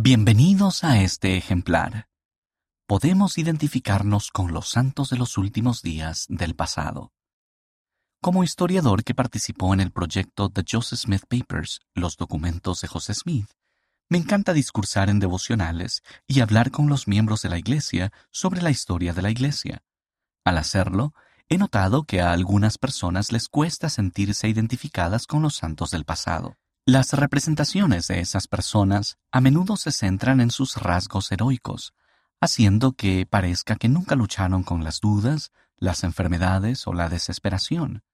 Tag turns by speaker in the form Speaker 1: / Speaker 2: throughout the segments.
Speaker 1: Bienvenidos a este ejemplar. Podemos identificarnos con los santos de los últimos días del pasado. Como historiador que participó en el proyecto The Joseph Smith Papers, los documentos de José Smith, me encanta discursar en devocionales y hablar con los miembros de la Iglesia sobre la historia de la Iglesia. Al hacerlo, he notado que a algunas personas les cuesta sentirse identificadas con los santos del pasado. Las representaciones de esas personas a menudo se centran en sus rasgos heroicos, haciendo que parezca que nunca lucharon con las dudas, las enfermedades o la desesperación.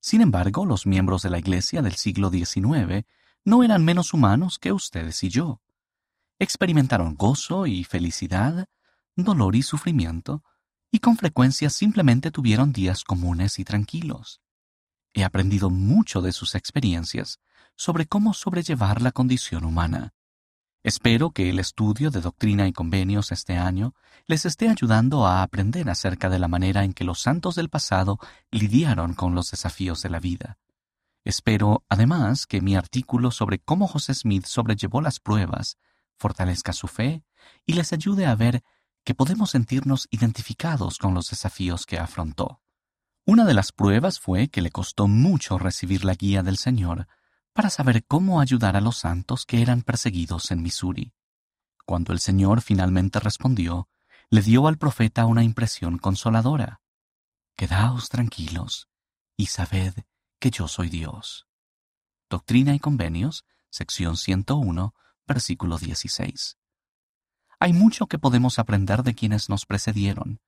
Speaker 1: Sin embargo, los miembros de la Iglesia del siglo XIX no eran menos humanos que ustedes y yo. Experimentaron gozo y felicidad, dolor y sufrimiento, y con frecuencia simplemente tuvieron días comunes y tranquilos. He aprendido mucho de sus experiencias sobre cómo sobrellevar la condición humana. Espero que el estudio de doctrina y convenios este año les esté ayudando a aprender acerca de la manera en que los santos del pasado lidiaron con los desafíos de la vida. Espero, además, que mi artículo sobre cómo José Smith sobrellevó las pruebas fortalezca su fe y les ayude a ver que podemos sentirnos identificados con los desafíos que afrontó. Una de las pruebas fue que le costó mucho recibir la guía del Señor para saber cómo ayudar a los santos que eran perseguidos en Missouri. Cuando el Señor finalmente respondió, le dio al profeta una impresión consoladora. Quedaos tranquilos y sabed que yo soy Dios. Doctrina y Convenios, sección 101, versículo 16. Hay mucho que podemos aprender de quienes nos precedieron,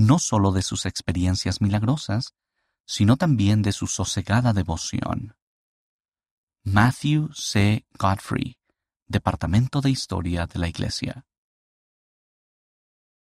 Speaker 1: no solo de sus experiencias milagrosas, sino también de su sosegada devoción. Matthew C. Godfrey, Departamento de Historia de la Iglesia.